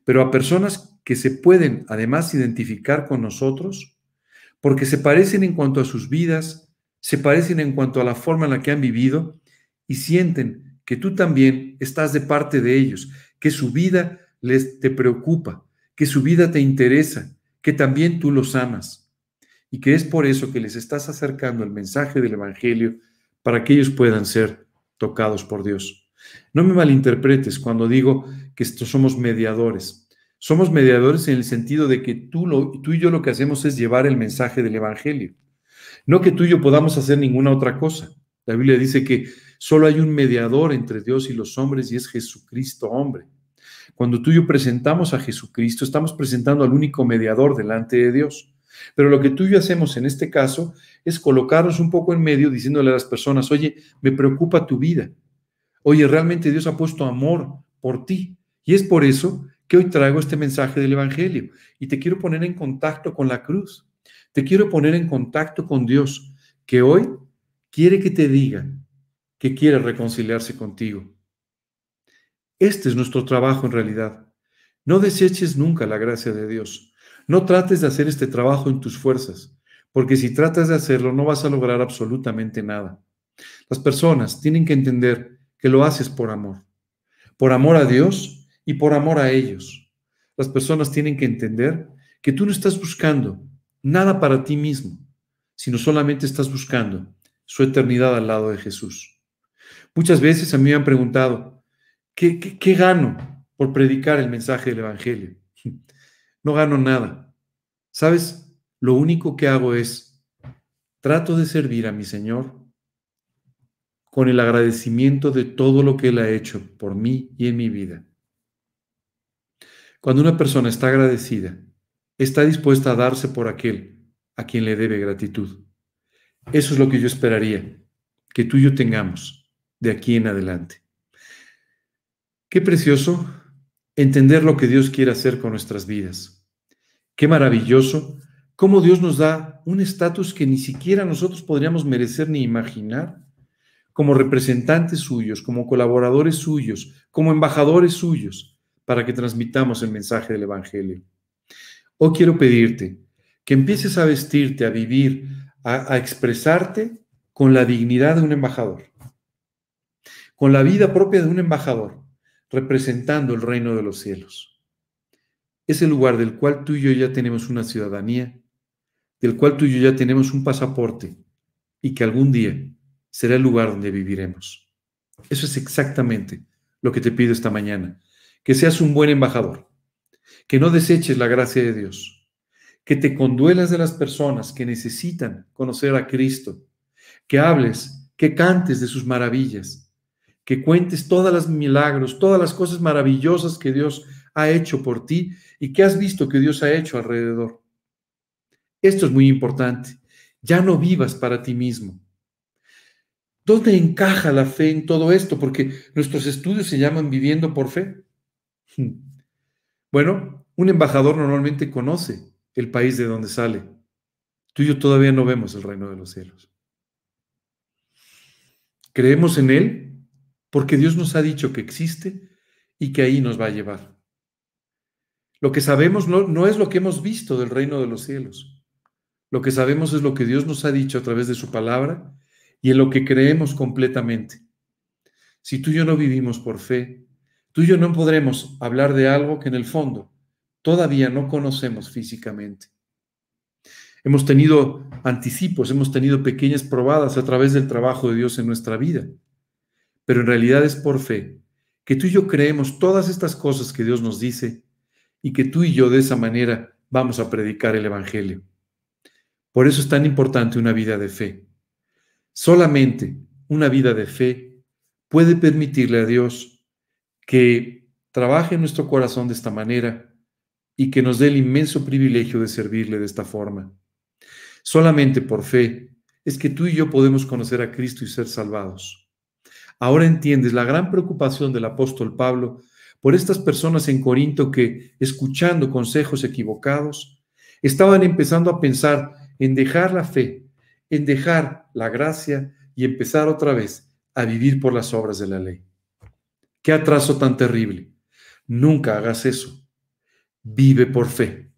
pero a personas que se pueden además identificar con nosotros porque se parecen en cuanto a sus vidas, se parecen en cuanto a la forma en la que han vivido y sienten que tú también estás de parte de ellos, que su vida les te preocupa, que su vida te interesa, que también tú los amas y que es por eso que les estás acercando el mensaje del Evangelio para que ellos puedan ser tocados por Dios. No me malinterpretes cuando digo que estos somos mediadores. Somos mediadores en el sentido de que tú, tú y yo lo que hacemos es llevar el mensaje del Evangelio. No que tú y yo podamos hacer ninguna otra cosa. La Biblia dice que solo hay un mediador entre Dios y los hombres y es Jesucristo hombre. Cuando tú y yo presentamos a Jesucristo, estamos presentando al único mediador delante de Dios. Pero lo que tú y yo hacemos en este caso es colocarnos un poco en medio diciéndole a las personas, oye, me preocupa tu vida. Oye, realmente Dios ha puesto amor por ti. Y es por eso que hoy traigo este mensaje del Evangelio. Y te quiero poner en contacto con la cruz. Te quiero poner en contacto con Dios, que hoy quiere que te diga que quiere reconciliarse contigo. Este es nuestro trabajo en realidad. No deseches nunca la gracia de Dios. No trates de hacer este trabajo en tus fuerzas, porque si tratas de hacerlo no vas a lograr absolutamente nada. Las personas tienen que entender que lo haces por amor, por amor a Dios y por amor a ellos. Las personas tienen que entender que tú no estás buscando nada para ti mismo, sino solamente estás buscando su eternidad al lado de Jesús. Muchas veces a mí me han preguntado, ¿qué, qué, gano por predicar el mensaje del Evangelio? no gano nada. ¿Sabes? Lo único que hago es, trato de servir a mi Señor con el agradecimiento de todo lo que Él ha hecho por mí y en mi vida. Cuando una persona está agradecida, está dispuesta a darse por aquel a quien le debe gratitud. Eso es lo que yo esperaría que tú y yo tengamos de aquí en adelante. Qué precioso entender lo que Dios quiere hacer con nuestras vidas. Qué maravilloso cómo Dios nos da un estatus que ni siquiera nosotros podríamos merecer ni imaginar como representantes suyos, como colaboradores suyos, como embajadores suyos, para que transmitamos el mensaje del Evangelio. Hoy quiero pedirte que empieces a vestirte, a vivir, a, a expresarte con la dignidad de un embajador, con la vida propia de un embajador representando el reino de los cielos. Es el lugar del cual tú y yo ya tenemos una ciudadanía, del cual tú y yo ya tenemos un pasaporte y que algún día será el lugar donde viviremos. Eso es exactamente lo que te pido esta mañana, que seas un buen embajador, que no deseches la gracia de Dios, que te conduelas de las personas que necesitan conocer a Cristo, que hables, que cantes de sus maravillas, que cuentes todos los milagros, todas las cosas maravillosas que Dios ha hecho por ti y que has visto que Dios ha hecho alrededor. Esto es muy importante. Ya no vivas para ti mismo. ¿Dónde encaja la fe en todo esto? Porque nuestros estudios se llaman viviendo por fe. Bueno, un embajador normalmente conoce el país de donde sale. Tú y yo todavía no vemos el reino de los cielos. Creemos en él porque Dios nos ha dicho que existe y que ahí nos va a llevar. Lo que sabemos no, es lo que hemos visto del reino de los cielos. Lo que sabemos es lo que Dios nos ha dicho a través de su palabra y en lo que creemos completamente. Si tú y yo no vivimos por fe, tú y yo no podremos hablar de algo que en el fondo todavía no conocemos físicamente. Hemos tenido anticipos, hemos tenido pequeñas probadas a través del trabajo de Dios en nuestra vida, pero en realidad es por fe que tú y yo creemos todas estas cosas que Dios nos dice y que tú y yo de esa manera vamos a predicar el Evangelio. Por eso es tan importante una vida de fe. Solamente una vida de fe puede permitirle a Dios que trabaje en nuestro corazón de esta manera y que nos dé el inmenso privilegio de servirle de esta forma. Solamente por fe es que tú y yo podemos conocer a Cristo y ser salvados. Ahora entiendes la gran preocupación del apóstol Pablo por estas personas en Corinto que, escuchando consejos equivocados, estaban empezando a pensar en dejar la fe, en dejar la gracia y empezar otra vez a vivir por las obras de la ley. Qué atraso tan terrible. Nunca hagas eso. Vive por fe.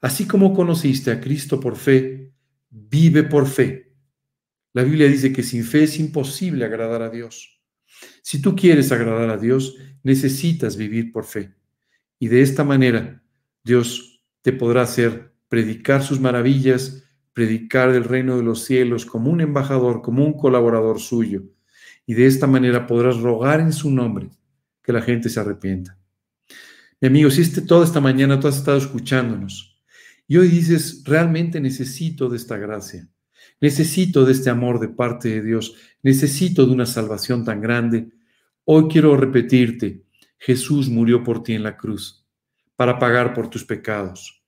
Así como conociste a Cristo por fe, vive por fe. La Biblia dice que sin fe es imposible agradar a Dios. Si tú quieres agradar a Dios, necesitas vivir por fe. Y de esta manera, Dios te podrá hacer predicar sus maravillas, predicar el reino de los cielos como un embajador, como un colaborador suyo. Y de esta manera podrás rogar en su nombre que la gente se arrepienta. Mi amigo, si este, toda esta mañana tú has estado escuchándonos y hoy dices, realmente necesito de esta gracia, necesito de este amor de parte de Dios, necesito de una salvación tan grande, hoy quiero repetirte, Jesús murió por ti en la cruz para pagar por tus pecados.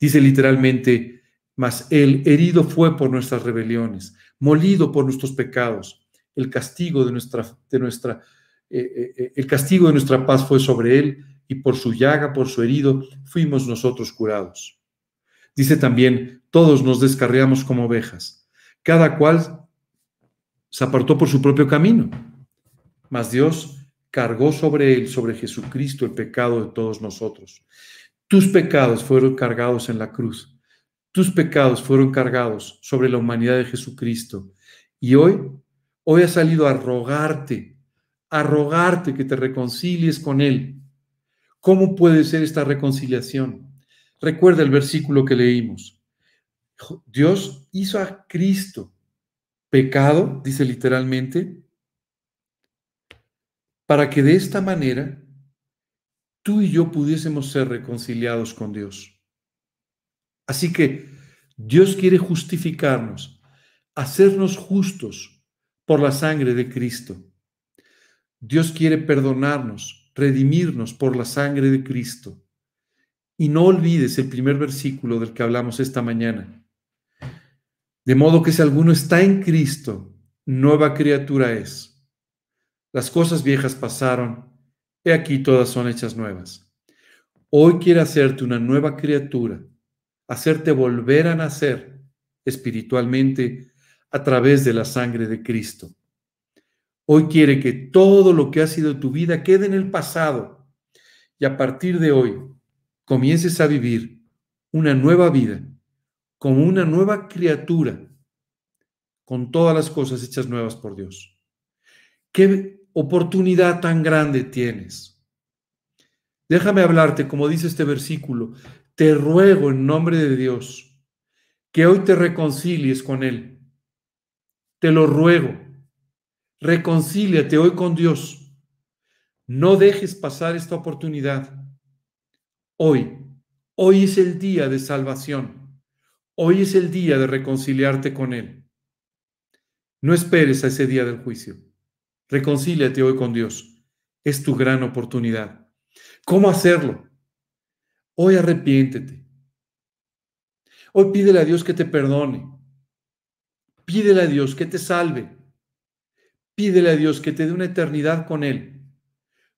Dice literalmente, mas el herido fue por nuestras rebeliones, molido por nuestros pecados. El castigo de nuestra, de nuestra, eh, eh, eh, el castigo de nuestra paz fue sobre él y por su llaga, por su herido, fuimos nosotros curados. Dice también, todos nos descarriamos como ovejas, cada cual se apartó por su propio camino, mas Dios cargó sobre él, sobre Jesucristo, el pecado de todos nosotros. Tus pecados fueron cargados en la cruz. Tus pecados fueron cargados sobre la humanidad de Jesucristo. Y hoy, hoy ha salido a rogarte, a rogarte que te reconcilies con Él. ¿Cómo puede ser esta reconciliación? Recuerda el versículo que leímos. Dios hizo a Cristo pecado, dice literalmente, para que de esta manera tú y yo pudiésemos ser reconciliados con Dios. Así que Dios quiere justificarnos, hacernos justos por la sangre de Cristo. Dios quiere perdonarnos, redimirnos por la sangre de Cristo. Y no olvides el primer versículo del que hablamos esta mañana. De modo que si alguno está en Cristo, nueva criatura es. Las cosas viejas pasaron He aquí todas son hechas nuevas. Hoy quiere hacerte una nueva criatura, hacerte volver a nacer espiritualmente a través de la sangre de Cristo. Hoy quiere que todo lo que ha sido tu vida quede en el pasado y a partir de hoy comiences a vivir una nueva vida como una nueva criatura con todas las cosas hechas nuevas por Dios. ¿Qué oportunidad tan grande tienes. Déjame hablarte, como dice este versículo, te ruego en nombre de Dios que hoy te reconcilies con Él. Te lo ruego. Reconcíliate hoy con Dios. No dejes pasar esta oportunidad. Hoy, hoy es el día de salvación. Hoy es el día de reconciliarte con Él. No esperes a ese día del juicio. Reconcíliate hoy con Dios. Es tu gran oportunidad. ¿Cómo hacerlo? Hoy arrepiéntete. Hoy pídele a Dios que te perdone. Pídele a Dios que te salve. Pídele a Dios que te dé una eternidad con Él,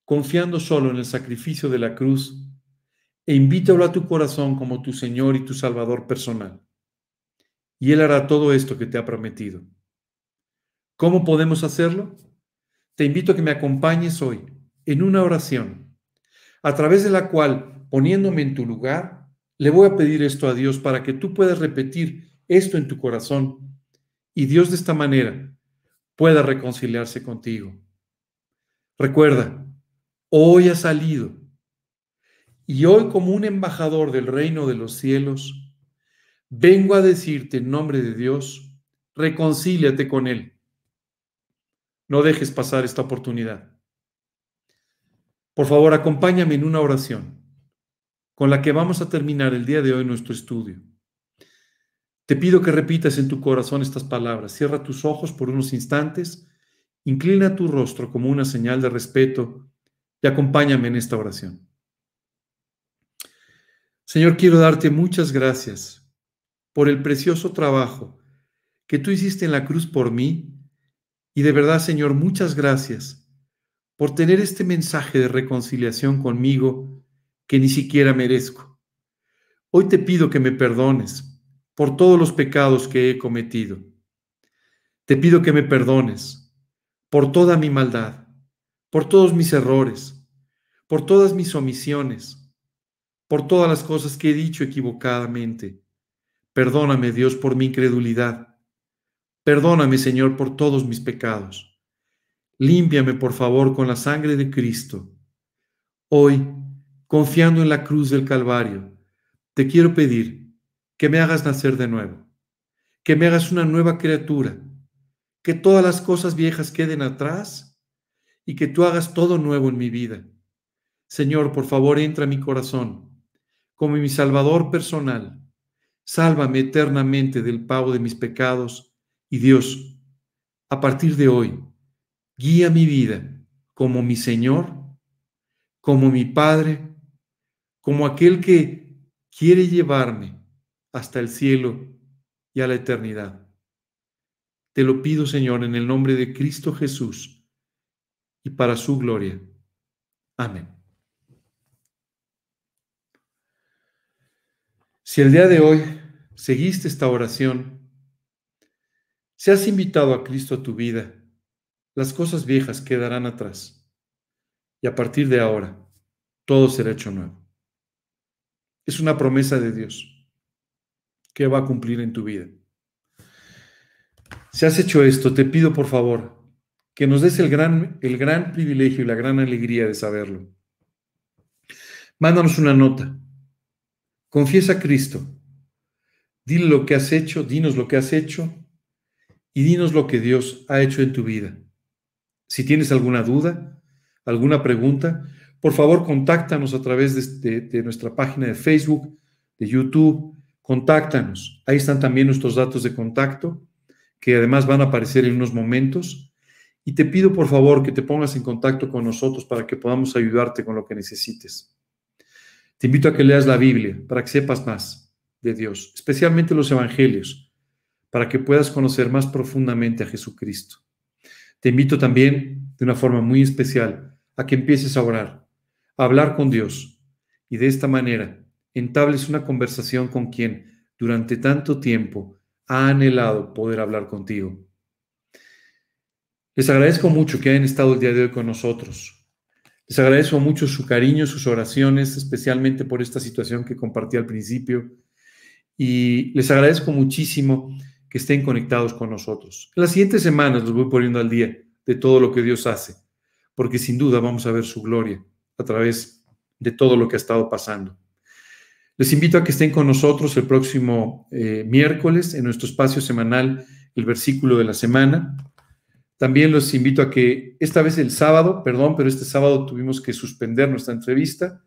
confiando solo en el sacrificio de la cruz, e invítalo a tu corazón como tu Señor y tu Salvador personal. Y Él hará todo esto que te ha prometido. ¿Cómo podemos hacerlo? te invito a que me acompañes hoy en una oración, a través de la cual, poniéndome en tu lugar, le voy a pedir esto a Dios para que tú puedas repetir esto en tu corazón y Dios de esta manera pueda reconciliarse contigo. Recuerda, hoy ha salido y hoy como un embajador del reino de los cielos, vengo a decirte en nombre de Dios, reconcíliate con Él. No dejes pasar esta oportunidad. Por favor, acompáñame en una oración con la que vamos a terminar el día de hoy nuestro estudio. Te pido que repitas en tu corazón estas palabras. Cierra tus ojos por unos instantes, inclina tu rostro como una señal de respeto y acompáñame en esta oración. Señor, quiero darte muchas gracias por el precioso trabajo que tú hiciste en la cruz por mí y de verdad, Señor, muchas gracias por tener este mensaje de reconciliación conmigo que ni siquiera merezco. Hoy te pido que me perdones por todos los pecados que he cometido. Te pido que me perdones por toda mi maldad, por todos mis errores, por todas mis omisiones, por todas las cosas que he dicho equivocadamente. Perdóname, Dios, por mi incredulidad. Perdóname, Señor, por todos mis pecados. Límpiame, por favor, con la sangre de Cristo. Hoy, confiando en la cruz del Calvario, te quiero pedir que me hagas nacer de nuevo, que me hagas una nueva criatura, que todas las cosas viejas queden atrás y que tú hagas todo nuevo en mi vida. Señor, por favor, entra a mi corazón como mi Salvador personal. Sálvame eternamente del pago de mis pecados y Dios, a partir de hoy, guía mi vida como mi Señor, como mi Padre, como aquel que quiere llevarme hasta el cielo y a la eternidad. Te lo pido, Señor, en el nombre de Cristo Jesús y para su gloria. Amén. Si el día de hoy seguiste esta oración, si has invitado a Cristo a tu vida, las cosas viejas quedarán atrás y a partir de ahora todo será hecho nuevo. Es una promesa de Dios que va a cumplir en tu vida. Si has hecho esto, te pido por favor que nos des el gran, el gran privilegio y la gran alegría de saberlo. Mándanos una nota. Confiesa a Cristo. Dile lo que has hecho, dinos lo que has hecho y dinos lo que Dios ha hecho en tu vida. Si tienes alguna duda, alguna pregunta, por favor contáctanos a través de, nuestra página de Facebook, de YouTube, contáctanos. Ahí están también nuestros datos de contacto, que además van a aparecer en unos momentos. Y te pido por favor que te pongas en contacto con nosotros para que podamos ayudarte con lo que necesites. Te invito a que leas la Biblia para que sepas más de Dios, especialmente los Evangelios para que puedas conocer más profundamente a Jesucristo. Te invito también, de una forma muy especial, a que empieces a orar, a hablar con Dios y de esta manera entables una conversación con quien durante tanto tiempo ha anhelado poder hablar contigo. Les agradezco mucho que hayan estado el día de hoy con nosotros. Les agradezco mucho su cariño, sus oraciones, especialmente por esta situación que compartí al principio. Y les agradezco muchísimo que estén conectados con nosotros. En las siguientes semanas los voy poniendo al día de todo lo que Dios hace, porque sin duda vamos a ver su gloria a través de todo lo que ha estado pasando. Les invito a que estén con nosotros el próximo eh, miércoles en nuestro espacio semanal, el versículo de la semana. También los invito a que esta vez el sábado, perdón, pero este sábado tuvimos que suspender nuestra entrevista,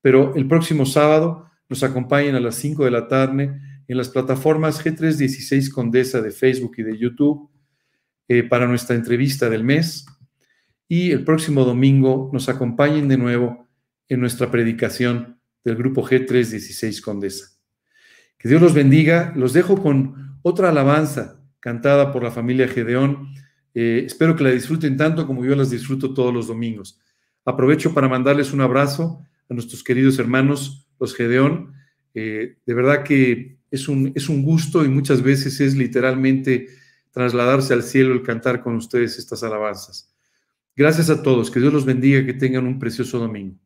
pero el próximo sábado nos acompañen a las 5 de la tarde en las plataformas G316 Condesa de Facebook y de YouTube eh, para nuestra entrevista del mes. Y el próximo domingo nos acompañen de nuevo en nuestra predicación del grupo G316 Condesa. Que Dios los bendiga. Los dejo con otra alabanza cantada por la familia Gedeón. Eh, espero que la disfruten tanto como yo las disfruto todos los domingos. Aprovecho para mandarles un abrazo a nuestros queridos hermanos, los Gedeón. Eh, de verdad que es un, es un gusto y muchas veces es literalmente trasladarse al cielo el cantar con ustedes estas alabanzas. Gracias a todos, que Dios los bendiga, que tengan un precioso domingo.